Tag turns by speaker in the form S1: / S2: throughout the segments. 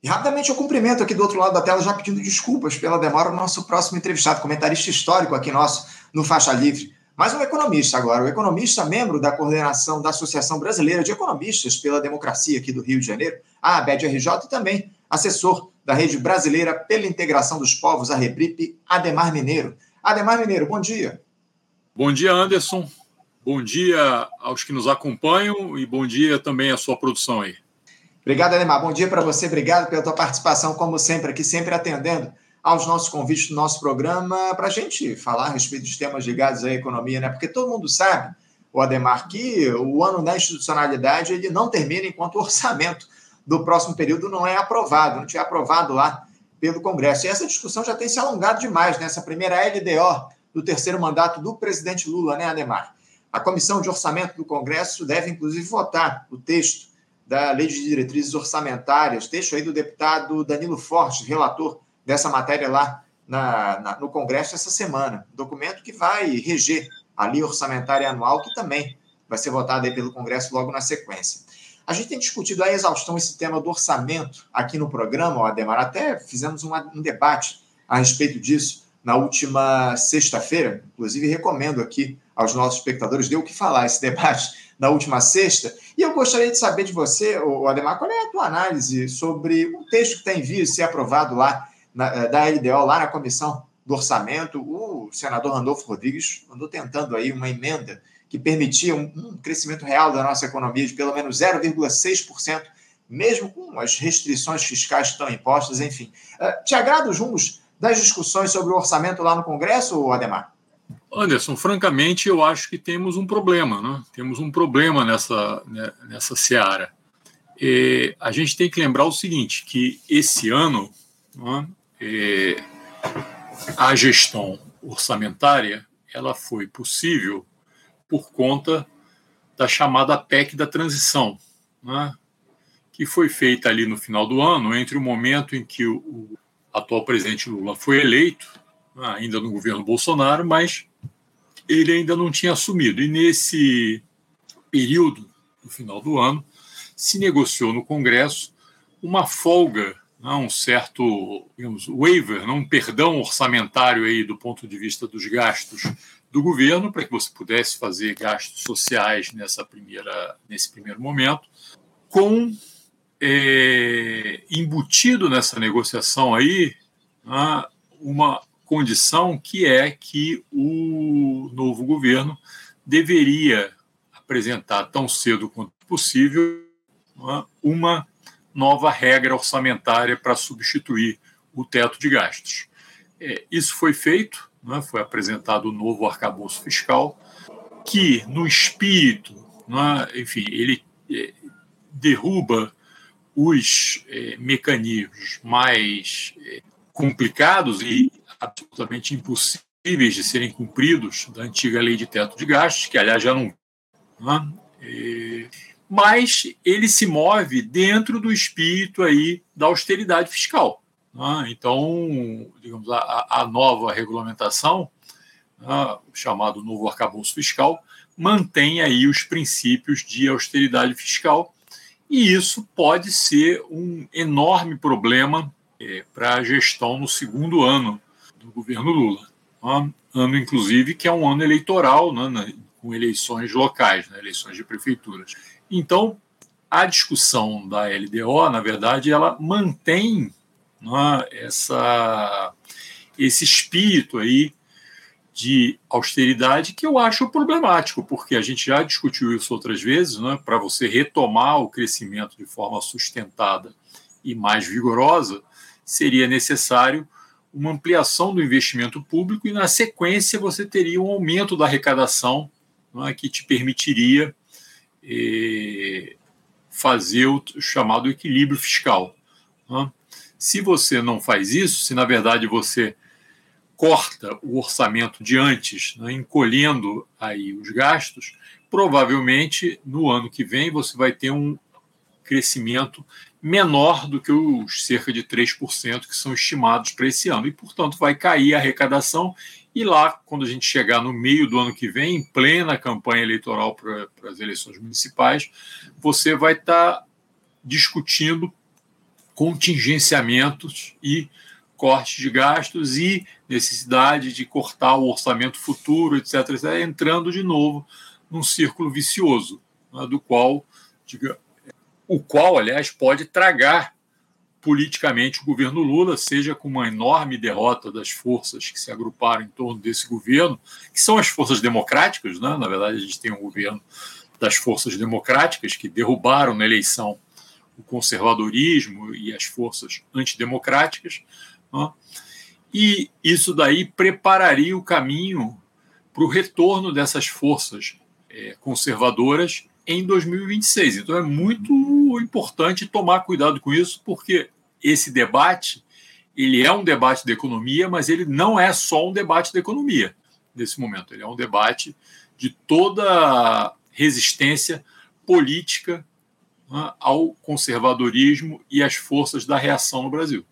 S1: E rapidamente eu cumprimento aqui do outro lado da tela, já pedindo desculpas pela demora, o nosso próximo entrevistado, comentarista histórico aqui nosso no Faixa Livre. Mas um economista agora, o economista membro da coordenação da Associação Brasileira de Economistas pela Democracia aqui do Rio de Janeiro, a ABED-RJ, e também assessor da Rede Brasileira pela Integração dos Povos, a Rebrip, Ademar Mineiro. Ademar Mineiro, bom dia.
S2: Bom dia, Anderson. Bom dia aos que nos acompanham e bom dia também à sua produção aí.
S1: Obrigado, Ademar. Bom dia para você. Obrigado pela tua participação, como sempre, aqui, sempre atendendo aos nossos convites do nosso programa para a gente falar a respeito dos temas ligados à economia, né? Porque todo mundo sabe, o Ademar, que o ano da institucionalidade ele não termina enquanto o orçamento do próximo período não é aprovado, não tinha aprovado lá pelo Congresso. E essa discussão já tem se alongado demais nessa primeira LDO do terceiro mandato do presidente Lula, né, Ademar? A Comissão de Orçamento do Congresso deve, inclusive, votar o texto da Lei de Diretrizes Orçamentárias, texto aí do deputado Danilo Forte, relator dessa matéria lá na, na, no Congresso essa semana. Documento que vai reger a lei orçamentária anual, que também vai ser votada aí pelo Congresso logo na sequência. A gente tem discutido a exaustão esse tema do orçamento aqui no programa, Ademar, até fizemos um, um debate a respeito disso na última sexta-feira. Inclusive, recomendo aqui aos nossos espectadores, deu o que falar esse debate na última sexta. E eu gostaria de saber de você, Ademar, qual é a tua análise sobre um texto que está em vias de ser aprovado lá na, eh, da LDO, lá na Comissão do Orçamento. O senador Randolfo Rodrigues andou tentando aí uma emenda que permitia um, um crescimento real da nossa economia de pelo menos 0,6%, mesmo com as restrições fiscais que estão impostas, enfim. Uh, te agrada os rumos das discussões sobre o orçamento lá no Congresso, Ademar?
S2: Anderson, francamente, eu acho que temos um problema, né? Temos um problema nessa, né, nessa seara. E a gente tem que lembrar o seguinte, que esse ano né, a gestão orçamentária ela foi possível por conta da chamada PEC da transição, né, que foi feita ali no final do ano, entre o momento em que o atual presidente Lula foi eleito, ainda no governo Bolsonaro, mas ele ainda não tinha assumido. E nesse período, no final do ano, se negociou no Congresso uma folga, né, um certo digamos, waiver, né, um perdão orçamentário aí do ponto de vista dos gastos do governo, para que você pudesse fazer gastos sociais nessa primeira, nesse primeiro momento, com é, embutido nessa negociação aí né, uma condição que é que o novo governo deveria apresentar tão cedo quanto possível né, uma nova regra orçamentária para substituir o teto de gastos. É, isso foi feito, né, foi apresentado o novo arcabouço fiscal, que, no espírito, né, enfim, ele é, derruba os é, mecanismos mais complicados e absolutamente impossíveis de serem cumpridos da antiga lei de teto de gastos, que aliás já não. Né? E, mas ele se move dentro do espírito aí da austeridade fiscal. Né? Então, digamos, a, a nova regulamentação, né, chamado novo arcabouço fiscal, mantém aí os princípios de austeridade fiscal e isso pode ser um enorme problema é, para a gestão no segundo ano do governo Lula. Ano, inclusive, que é um ano eleitoral, né, com eleições locais, né, eleições de prefeituras. Então, a discussão da LDO, na verdade, ela mantém né, essa, esse espírito aí de austeridade que eu acho problemático, porque a gente já discutiu isso outras vezes, né, para você retomar o crescimento de forma sustentada e mais vigorosa, seria necessário uma ampliação do investimento público e, na sequência, você teria um aumento da arrecadação é, que te permitiria eh, fazer o chamado equilíbrio fiscal. É. Se você não faz isso, se na verdade você corta o orçamento de antes, né, encolhendo aí os gastos, provavelmente no ano que vem você vai ter um crescimento menor do que os cerca de 3% que são estimados para esse ano. E, portanto, vai cair a arrecadação. E lá, quando a gente chegar no meio do ano que vem, em plena campanha eleitoral para, as eleições municipais, você vai estar discutindo contingenciamentos e cortes de gastos e necessidade de cortar o orçamento futuro, etc., etc. entrando de novo num círculo vicioso, né, do qual, diga, o qual, aliás, pode tragar politicamente o governo Lula, seja com uma enorme derrota das forças que se agruparam em torno desse governo, que são as forças democráticas, né? na verdade, a gente tem um governo das forças democráticas que derrubaram na eleição o conservadorismo e as forças antidemocráticas, né? e isso daí prepararia o caminho para o retorno dessas forças é, conservadoras em 2026. Então é muito importante tomar cuidado com isso, porque esse debate ele é um debate da economia, mas ele não é só um debate da economia nesse momento. Ele é um debate de toda resistência política né, ao conservadorismo e às forças da reação no Brasil.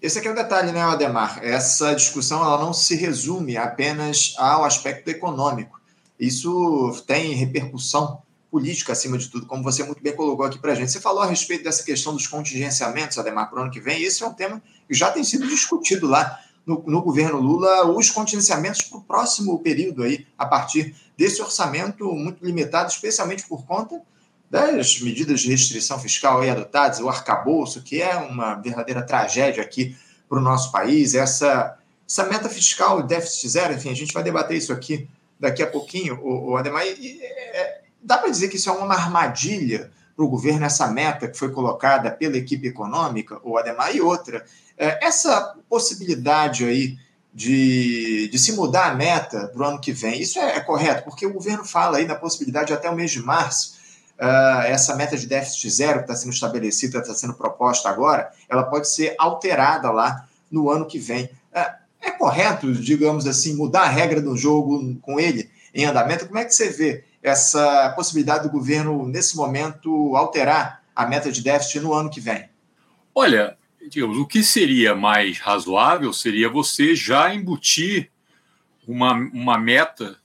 S1: Esse aqui é o detalhe, né, Ademar? Essa discussão ela não se resume apenas ao aspecto econômico. Isso tem repercussão política acima de tudo, como você muito bem colocou aqui para a gente. Você falou a respeito dessa questão dos contingenciamentos, Ademar, para o ano que vem, esse é um tema que já tem sido discutido lá no, no governo Lula, os contingenciamentos para o próximo período aí, a partir desse orçamento muito limitado, especialmente por conta das medidas de restrição fiscal aí adotadas, o arcabouço, que é uma verdadeira tragédia aqui para o nosso país, essa, essa meta fiscal, déficit zero, enfim, a gente vai debater isso aqui daqui a pouquinho, o, o Ademar, e, é, dá para dizer que isso é uma armadilha para o governo, essa meta que foi colocada pela equipe econômica, o Ademar, e outra, é, essa possibilidade aí de, de se mudar a meta para o ano que vem, isso é, é correto, porque o governo fala aí na possibilidade até o mês de março uh, essa meta de déficit zero que está sendo estabelecida, está sendo proposta agora, ela pode ser alterada lá no ano que vem. Uh, é correto, digamos assim, mudar a regra do jogo com ele em andamento? Como é que você vê essa possibilidade do governo, nesse momento, alterar a meta de déficit no ano que vem?
S2: Olha, digamos, o que seria mais razoável seria você já embutir uma, uma meta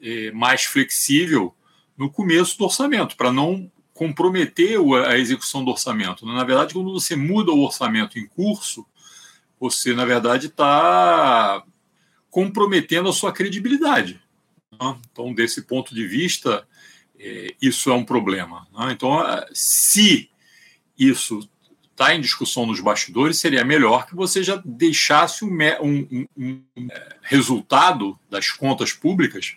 S2: é, mais flexível no começo do orçamento, para não comprometer a execução do orçamento. Na verdade, quando você muda o orçamento em curso, você, na verdade, está comprometendo a sua credibilidade. Né? Então, desse ponto de vista, é, isso é um problema. Né? Então, se isso está em discussão nos bastidores, seria melhor que você já deixasse um, um, um, um é, resultado das contas públicas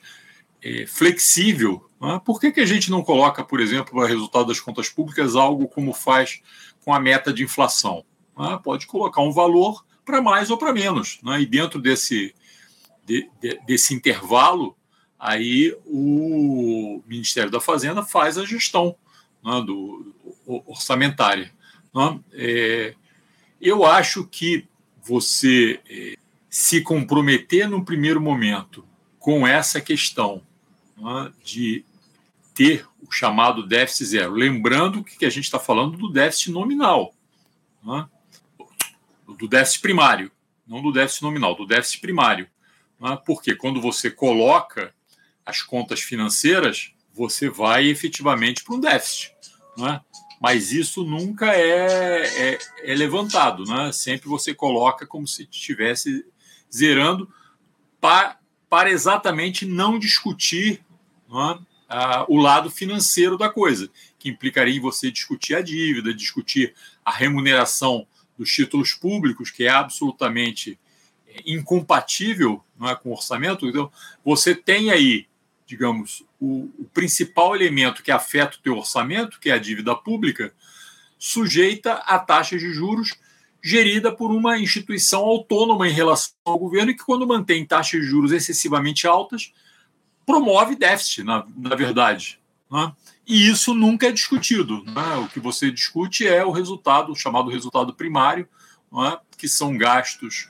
S2: é, flexível. Né? Por que, que a gente não coloca, por exemplo, o resultado das contas públicas algo como faz com a meta de inflação? Né? Pode colocar um valor para mais ou para menos. Né? E dentro desse, de, de, desse intervalo, aí o Ministério da Fazenda faz a gestão né, do, orçamentária. Né? É, eu acho que você é, se comprometer no primeiro momento com essa questão né, de ter o chamado déficit zero. Lembrando que a gente está falando do déficit nominal, né, do déficit primário, não do déficit nominal, do déficit primário. Né, porque quando você coloca as contas financeiras, você vai efetivamente para um déficit. Né? Mas isso nunca é, é, é levantado. Né? Sempre você coloca como se estivesse zerando para para exatamente não discutir não é, a, o lado financeiro da coisa, que implicaria em você discutir a dívida, discutir a remuneração dos títulos públicos, que é absolutamente é, incompatível não é, com o orçamento. Então, você tem aí, digamos, o, o principal elemento que afeta o teu orçamento, que é a dívida pública, sujeita a taxas de juros gerida por uma instituição autônoma em relação ao governo e que, quando mantém taxas de juros excessivamente altas, promove déficit, na, na verdade. Né? E isso nunca é discutido. Né? O que você discute é o resultado, o chamado resultado primário, né? que são gastos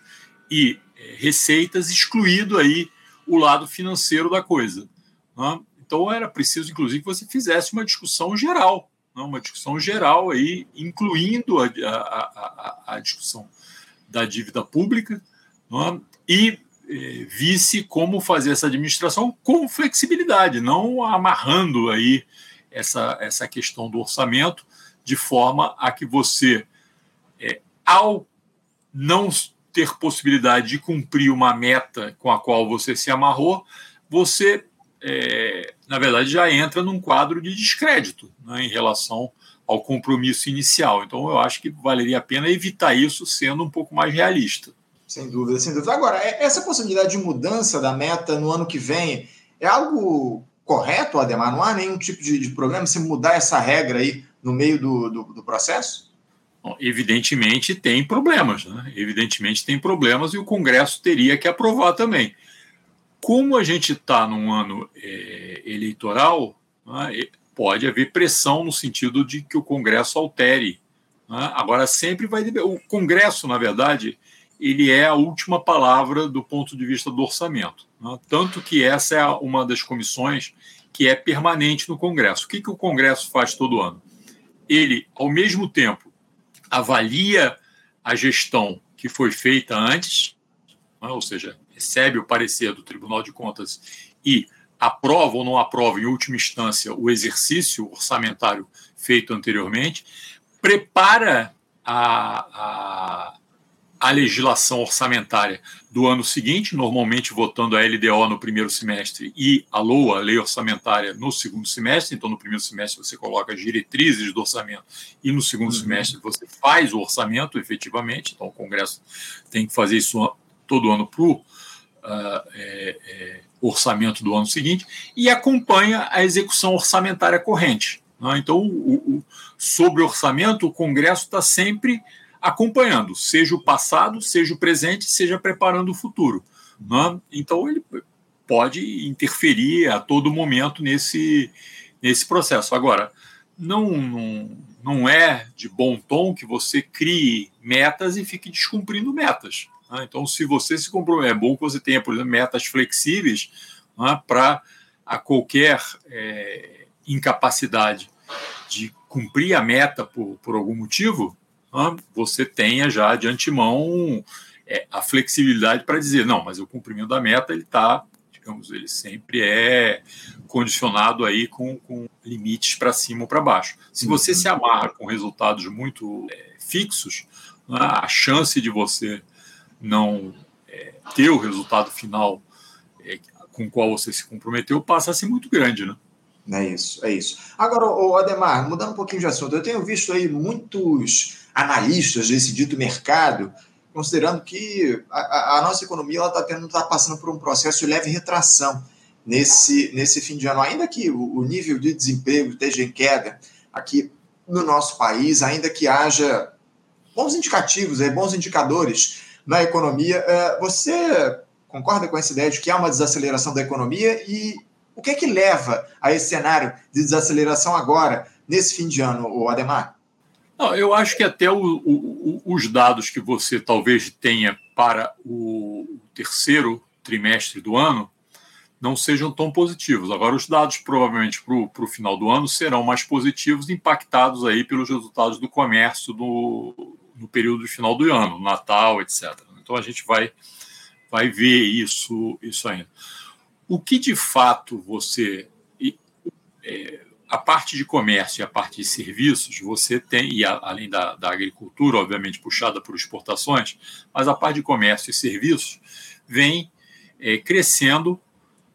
S2: e é, receitas, excluído aí o lado financeiro da coisa. Né? Então era preciso, inclusive, que você fizesse uma discussão geral né, uma discussão geral aí, incluindo a, a, a, a discussão da dívida pública né, e eh, visse como fazer essa administração com flexibilidade, não amarrando aí essa, essa questão do orçamento de forma a que você ao não ter possibilidade de cumprir uma meta com a qual você se amarrou, você, é, na verdade, já entra num quadro de descrédito né, em relação ao compromisso inicial. Então, eu acho que valeria a pena evitar isso sendo um pouco mais realista.
S1: Sem dúvida, sem dúvida. Agora, é, essa possibilidade de mudança da meta no ano que vem é algo correto, Ademar? Não há nenhum tipo de, de problema se mudar essa regra aí no meio do, do, do processo?
S2: Bom, evidentemente tem problemas, né? Evidentemente tem problemas e o Congresso teria que aprovar também. Como a gente está num ano é, eleitoral, né, pode haver pressão no sentido de que o Congresso altere. Né? Agora, sempre vai. O Congresso, na verdade, ele é a última palavra do ponto de vista do orçamento. Né? Tanto que essa é uma das comissões que é permanente no Congresso. O que, que o Congresso faz todo ano? Ele, ao mesmo tempo, avalia a gestão que foi feita antes, né? ou seja, recebe o parecer do Tribunal de Contas e aprova ou não aprova, em última instância, o exercício orçamentário feito anteriormente, prepara a, a, a legislação orçamentária do ano seguinte, normalmente votando a LDO no primeiro semestre e a LOA, a lei orçamentária, no segundo semestre. Então, no primeiro semestre você coloca as diretrizes do orçamento e no segundo uhum. semestre você faz o orçamento efetivamente. Então, o Congresso tem que fazer isso todo ano para o uh, é, é, orçamento do ano seguinte e acompanha a execução orçamentária corrente. Né? Então, o, o, sobre orçamento, o Congresso está sempre acompanhando, seja o passado, seja o presente, seja preparando o futuro. Né? Então, ele pode interferir a todo momento nesse, nesse processo. Agora, não, não, não é de bom tom que você crie metas e fique descumprindo metas. Né? Então, se você se compromete, é bom que você tenha, por exemplo, metas flexíveis né, para a qualquer é, incapacidade de cumprir a meta por, por algum motivo, né, você tenha já de antemão é, a flexibilidade para dizer, não, mas o cumprimento da meta ele está, digamos, ele sempre é condicionado aí com, com limites para cima ou para baixo. Se você uhum. se amarra com resultados muito é, fixos, né, a chance de você não é, ter o resultado final é, com o qual você se comprometeu passa a ser muito grande, né?
S1: É isso, é isso. Agora, o Ademar, mudando um pouquinho de assunto, eu tenho visto aí muitos analistas desse dito mercado considerando que a, a nossa economia está tá passando por um processo de leve retração nesse, nesse fim de ano, ainda que o, o nível de desemprego esteja em queda aqui no nosso país, ainda que haja bons indicativos, é, bons indicadores na economia. É, você concorda com essa ideia de que há uma desaceleração da economia e o que é que leva a esse cenário de desaceleração agora, nesse fim de ano, o Ademar?
S2: Não, eu acho que até o, o, os dados que você talvez tenha para o terceiro trimestre do ano não sejam tão positivos. Agora, os dados provavelmente para o final do ano serão mais positivos, impactados aí pelos resultados do comércio no, no período final do ano, Natal, etc. Então a gente vai, vai ver isso, isso ainda. O que de fato você. É, a parte de comércio e a parte de serviços, você tem, e a, além da, da agricultura, obviamente puxada por exportações, mas a parte de comércio e serviços vem é, crescendo,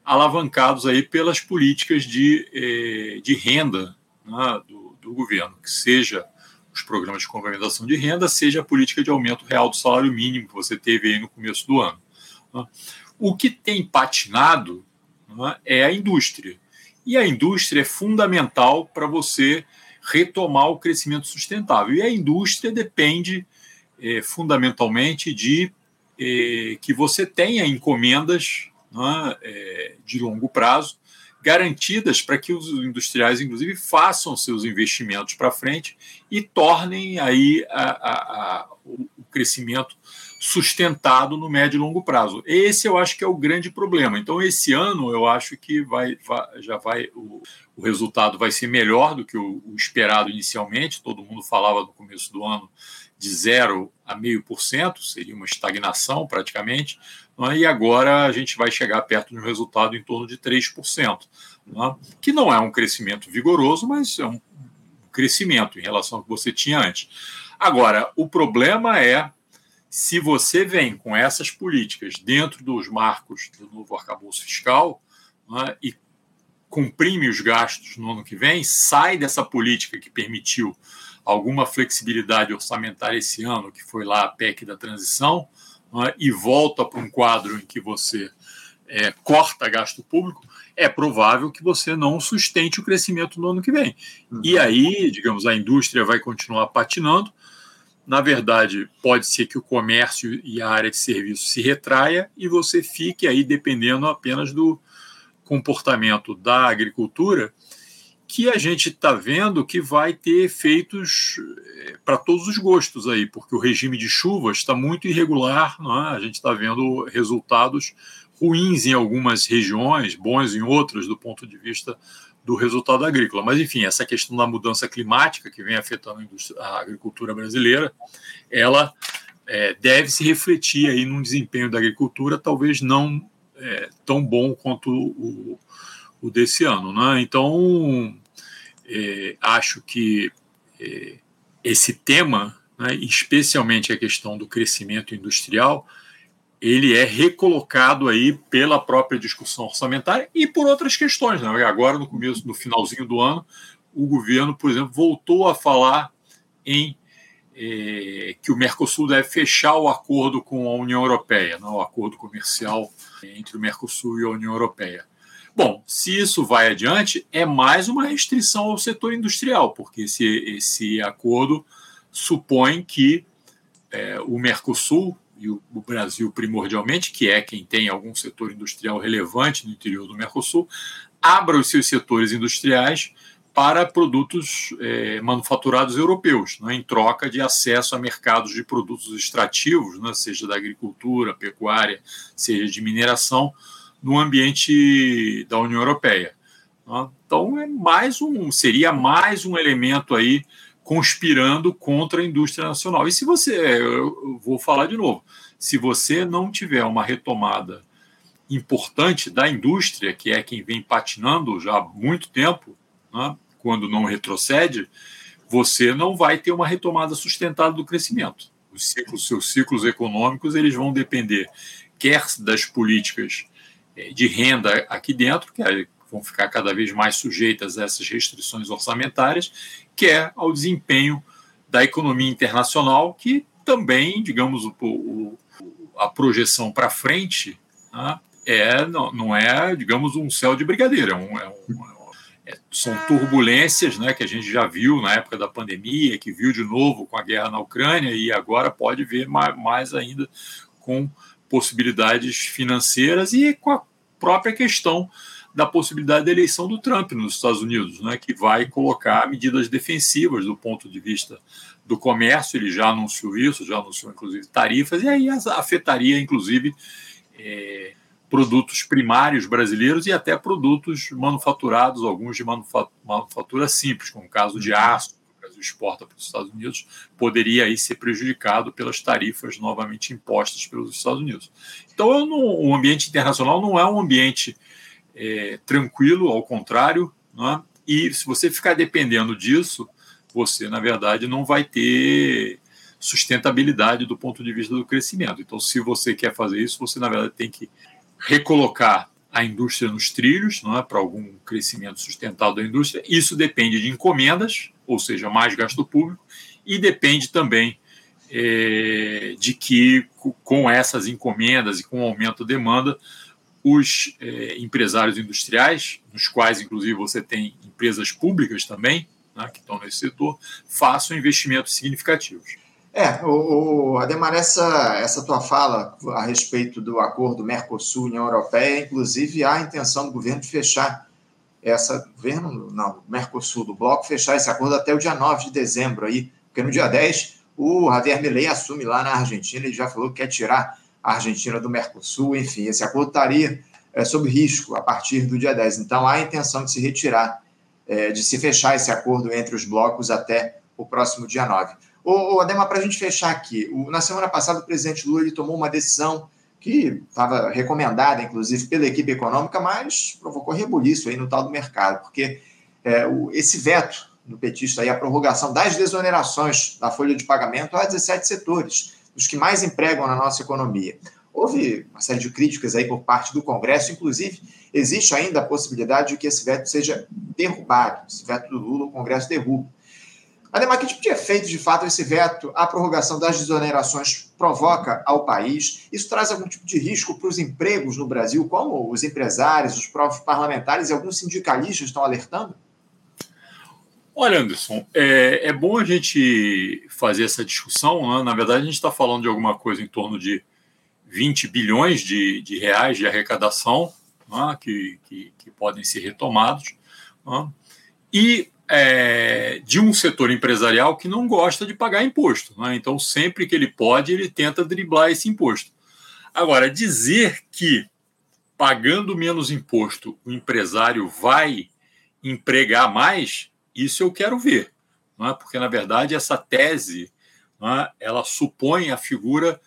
S2: alavancados aí pelas políticas de, é, de renda né, do, do governo, que seja os programas de complementação de renda, seja a política de aumento real do salário mínimo que você teve aí no começo do ano. Né? O que tem patinado né, é a indústria. E a indústria é fundamental para você retomar o crescimento sustentável. E a indústria depende é, fundamentalmente de é, que você tenha encomendas né, é, de longo prazo garantidas para que os industriais, inclusive, façam seus investimentos para frente e tornem aí a, a, a, o crescimento sustentado no médio e longo prazo. Esse eu acho que é o grande problema. Então, esse ano eu acho que vai, vai já vai o, o, resultado vai ser melhor do que o, o, esperado inicialmente. Todo mundo falava no começo do ano de zero a meio por cento, seria uma estagnação praticamente. É? e agora a gente vai chegar perto de um resultado em torno de 3%, é? que não é um crescimento vigoroso, mas é um crescimento em relação ao que você tinha antes. Agora, o problema é se você vem com essas políticas dentro dos marcos do novo arcabouço fiscal né, e comprime os gastos no ano que vem, sai dessa política que permitiu alguma flexibilidade orçamentária esse ano, que foi lá a PEC da transição, né, e volta para um quadro em que você é, corta gasto público, é provável que você não sustente o crescimento no ano que vem. Uhum. E aí, digamos, a indústria vai continuar patinando. Na verdade, pode ser que o comércio e a área de serviços se retraia e você fique aí dependendo apenas do comportamento da agricultura, que a gente está vendo que vai ter efeitos eh, para todos os gostos aí, porque o regime de chuvas está muito irregular, é? a gente está vendo resultados ruins em algumas regiões, bons em outras, do ponto de vista do resultado agrícola. Mas, enfim, essa questão da mudança climática que vem afetando a, agricultura brasileira, ela é, deve se refletir aí num desempenho da agricultura, talvez não é, tão bom quanto o, o desse ano. Né? Então, é, acho que é, esse tema, né, especialmente a questão do crescimento industrial, ele é recolocado aí pela própria discussão orçamentária e por outras questões. Né? Agora, no começo, no finalzinho do ano, o governo, por exemplo, voltou a falar em é, que o Mercosul deve fechar o acordo com a União Europeia, né? o acordo comercial entre o Mercosul e a União Europeia. Bom, se isso vai adiante, é mais uma restrição ao setor industrial, porque esse, esse acordo supõe que é, o Mercosul e o, o, Brasil primordialmente, que é quem tem algum setor industrial relevante no interior do Mercosul, abra os seus setores industriais para produtos é, manufaturados europeus, né, em troca de acesso a mercados de produtos extrativos, né, seja da agricultura, pecuária, seja de mineração, no ambiente da União Europeia. Então, é mais um, seria mais um elemento aí conspirando contra a indústria nacional. E se você, eu vou falar de novo, se você não tiver uma retomada importante da indústria, que é quem vem patinando já há muito tempo, né, quando não retrocede, você não vai ter uma retomada sustentada do crescimento. Os ciclos, seus ciclos econômicos, eles vão depender quer das políticas de renda aqui dentro, que vão ficar cada vez mais sujeitas a essas restrições orçamentárias, quer ao desempenho da economia internacional, que também, digamos, o, o, a projeção para frente né, é, não, não, é, digamos, um céu de brigadeiro, é, um, é, um, é são turbulências né, que a gente já viu na época da pandemia, que viu de novo com a guerra na Ucrânia e agora pode ver mais, mais ainda com possibilidades financeiras e com a própria questão da possibilidade da eleição do Trump nos Estados Unidos, né, que vai colocar medidas defensivas do ponto de vista do comércio. Ele já anunciou isso, já anunciou inclusive tarifas, e aí afetaria inclusive é, produtos primários brasileiros e até produtos manufaturados, alguns de manufatura simples, como o caso de aço, que o Brasil exporta para os Estados Unidos, poderia aí ser prejudicado pelas tarifas novamente impostas pelos Estados Unidos. Então, o ambiente internacional não é um ambiente é, tranquilo, ao contrário, é? e se você ficar dependendo disso, você, na verdade, não vai ter sustentabilidade do ponto de vista do crescimento. Então, se você quer fazer isso, você, na verdade, tem que recolocar a indústria nos trilhos, não é, para algum crescimento sustentável da indústria. Isso depende de encomendas, ou seja, mais gasto público, e depende também é, de que, com essas encomendas e com o aumento da demanda, os é, empresários industriais, nos quais, inclusive, você tem empresas públicas também, né, que estão nesse setor, façam investimentos significativos.
S1: É, o, o, Ademar, essa, essa tua fala a respeito do acordo Mercosul-União Europeia, inclusive há a intenção do governo de fechar essa, governo, não, Mercosul, do bloco, fechar esse acordo até o dia 9 de dezembro aí, porque no dia 10 o Javier Milei assume lá na Argentina, ele já falou que quer tirar a Argentina do Mercosul, enfim, esse acordo estaria é, sob risco a partir do dia 10. Então, há a intenção de se retirar, é, de se fechar esse acordo entre os blocos até o próximo dia 9. Ô, ô Adema, para a gente fechar aqui, o, na semana passada o presidente Lula ele tomou uma decisão que estava recomendada, inclusive, pela equipe econômica, mas provocou rebuliço aí no tal do mercado, porque é, o, esse veto no petista aí a prorrogação das desonerações da folha de pagamento a 17 setores, os que mais empregam na nossa economia. Houve uma série de críticas aí por parte do Congresso, inclusive existe ainda a possibilidade de que esse veto seja derrubado. Esse veto do Lula, o Congresso derruba. Ademar, que tipo de efeito, de fato, esse veto, a prorrogação das desonerações provoca ao país? Isso traz algum tipo de risco para os empregos no Brasil, como os empresários, os próprios parlamentares e alguns sindicalistas estão alertando?
S2: Olha, Anderson, é, é bom a gente fazer essa discussão. Né? Na verdade, a gente está falando de alguma coisa em torno de 20 bilhões de, de reais de arrecadação né? que, que, que, podem ser retomados. Né? E é, de um setor empresarial que não gosta de pagar imposto. Né? Então, sempre que ele pode, ele tenta driblar esse imposto. Agora, dizer que pagando menos imposto o empresário vai empregar mais, isso eu quero ver. Né? Porque, na verdade, essa tese né, ela supõe a figura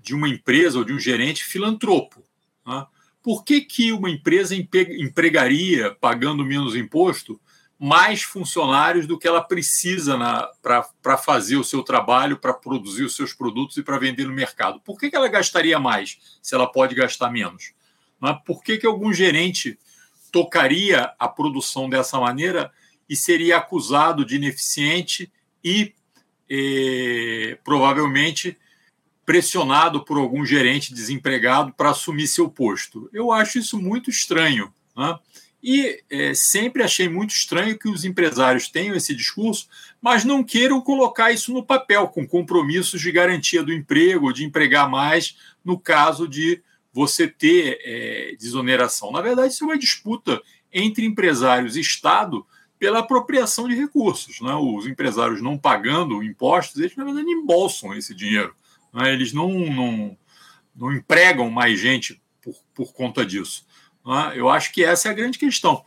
S2: de uma empresa ou de um gerente filantropo. Né? Por que, que uma empresa empregaria, pagando menos imposto, mais funcionários do que ela precisa para fazer o seu trabalho, para produzir os seus produtos e para vender no mercado. Por que, que ela gastaria mais se ela pode gastar menos? É? Por que, que algum gerente tocaria a produção dessa maneira e seria acusado de ineficiente e eh, provavelmente pressionado por algum gerente desempregado para assumir seu posto? Eu acho isso muito estranho. Né? E é, sempre achei muito estranho que os empresários tenham esse discurso, mas não queiram colocar isso no papel, com compromissos de garantia do emprego, de empregar mais, no caso de você ter é, desoneração. Na verdade, isso é uma disputa entre empresários e Estado pela apropriação de recursos. Né? Os empresários não pagando impostos, eles, na verdade, embolsam esse dinheiro. Né? Eles não, não, não empregam mais gente por, por conta disso. É? Eu acho que essa é a grande questão.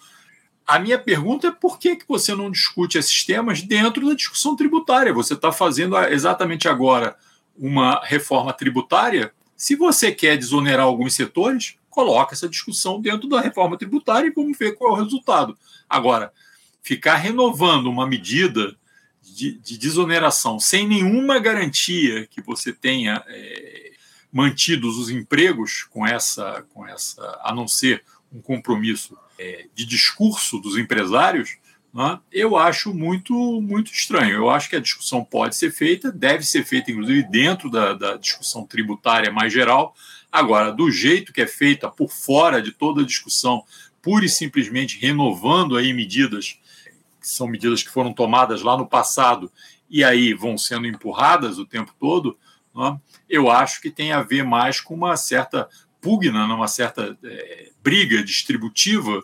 S2: A minha pergunta é por que, que você não discute esses temas dentro da discussão tributária? Você está fazendo exatamente agora uma reforma tributária. Se você quer desonerar alguns setores, coloca essa discussão dentro da reforma tributária e vamos ver qual é o resultado. Agora, ficar renovando uma medida de, de desoneração sem nenhuma garantia que você tenha é, mantidos os empregos com essa, com essa, a não ser um compromisso é, de discurso dos empresários, né, eu acho muito, muito estranho. Eu acho que a discussão pode ser feita, deve ser feita, inclusive, dentro da, da discussão tributária mais geral. Agora, do jeito que é feita, por fora de toda a discussão, pura e simplesmente renovando aí medidas que são medidas que foram tomadas lá no passado e aí vão sendo empurradas o tempo todo? Eu acho que tem a ver mais com uma certa pugna, numa certa é, briga distributiva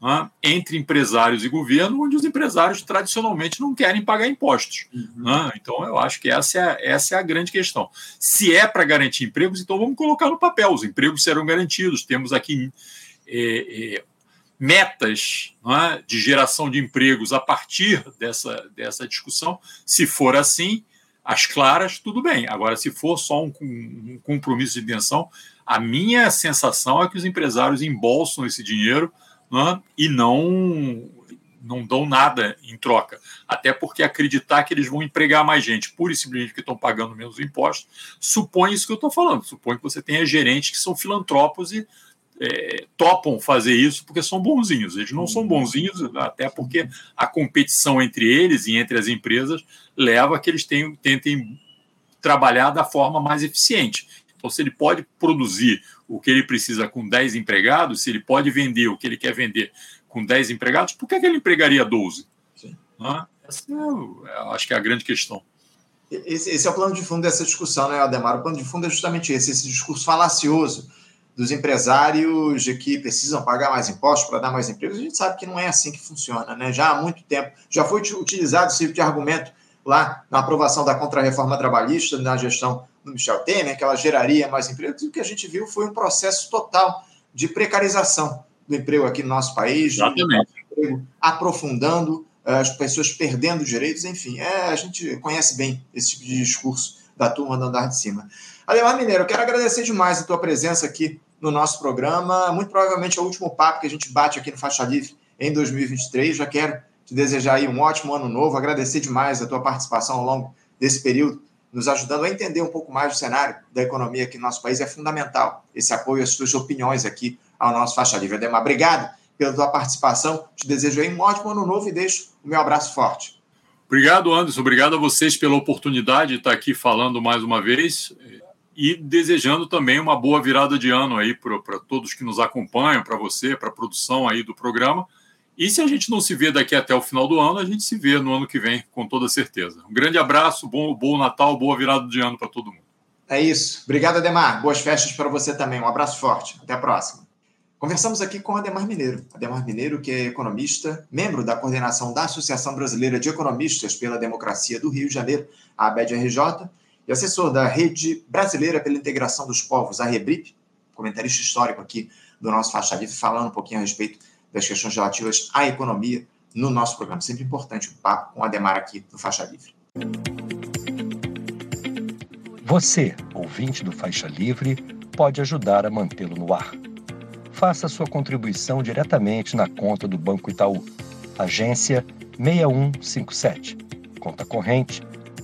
S2: né, entre empresários e governo, onde os empresários tradicionalmente não querem pagar impostos. Uhum. Né? Então, eu acho que essa é, essa é a grande questão. Se é para garantir empregos, então vamos colocar no papel: os empregos serão garantidos. Temos aqui é, é, metas né, de geração de empregos a partir dessa, dessa discussão. Se for assim, as claras, tudo bem. Agora, se for só um, um compromisso de intenção, a minha sensação é que os empresários embolsam esse dinheiro né, e não não dão nada em troca. Até porque acreditar que eles vão empregar mais gente, pura e simplesmente que estão pagando menos impostos, supõe isso que eu estou falando. Supõe que você tenha gerentes que são filantropos e é, topam fazer isso porque são bonzinhos. Eles não são bonzinhos, até porque a competição entre eles e entre as empresas leva a que eles tenham, tentem trabalhar da forma mais eficiente. Então, se ele pode produzir o que ele precisa com 10 empregados, se ele pode vender o que ele quer vender com 10 empregados, por que, que ele empregaria 12? Ah, essa é, acho que é a grande questão.
S1: Esse, esse, é o plano de fundo dessa discussão, né, Ademar? O plano de fundo é justamente esse, esse discurso falacioso dos empresários de que precisam pagar mais impostos para dar mais empregos. A gente sabe que não é assim que funciona, né? Já há muito tempo, já foi utilizado esse tipo de argumento lá na aprovação da contrarreforma trabalhista, na gestão do Michel Temer, que ela geraria mais empregos, e o que a gente viu foi um processo total de precarização do emprego aqui no nosso país,
S2: emprego
S1: aprofundando, eh, as pessoas perdendo direitos, enfim, é, a gente conhece bem esse tipo de discurso da turma do andar de cima. Ademar Mineiro, eu quero agradecer demais a tua presença aqui no nosso programa, muito provavelmente é o último papo que a gente bate aqui no Faixa Livre em 2023, já quero te desejar aí um ótimo ano novo, agradecer demais a tua participação ao longo desse período, nos ajudando a entender um pouco mais o cenário da economia aqui no nosso país. É fundamental esse apoio, as tuas opiniões aqui ao nosso Faixa Livre. Ademar, obrigado pela tua participação. Te desejo aí um ótimo ano novo e deixo o meu abraço forte.
S2: Obrigado, Anderson. Obrigado a vocês pela oportunidade de estar aqui falando mais uma vez e desejando também uma boa virada de ano aí para todos que nos acompanham, para você, para a produção aí do programa. E se a gente não se vê daqui até o final do ano, a gente se vê no ano que vem, com toda certeza. Um grande abraço, bom, bom Natal, boa virada de ano para todo mundo.
S1: É isso. Obrigado, Ademar. Boas festas para você também. Um abraço forte. Até a próxima. Conversamos aqui com Ademar Mineiro. Ademar Mineiro, que é economista, membro da coordenação da Associação Brasileira de Economistas pela Democracia do Rio de Janeiro, a ABED-RJ, e assessor da Rede Brasileira pela Integração dos Povos, a REBRIP, comentarista histórico aqui do nosso Faixa Livre, falando um pouquinho a respeito das questões relativas à economia no nosso programa. Sempre importante o papo com o Ademar aqui no Faixa Livre.
S3: Você, ouvinte do Faixa Livre, pode ajudar a mantê-lo no ar faça sua contribuição diretamente na conta do Banco Itaú. Agência 6157. Conta corrente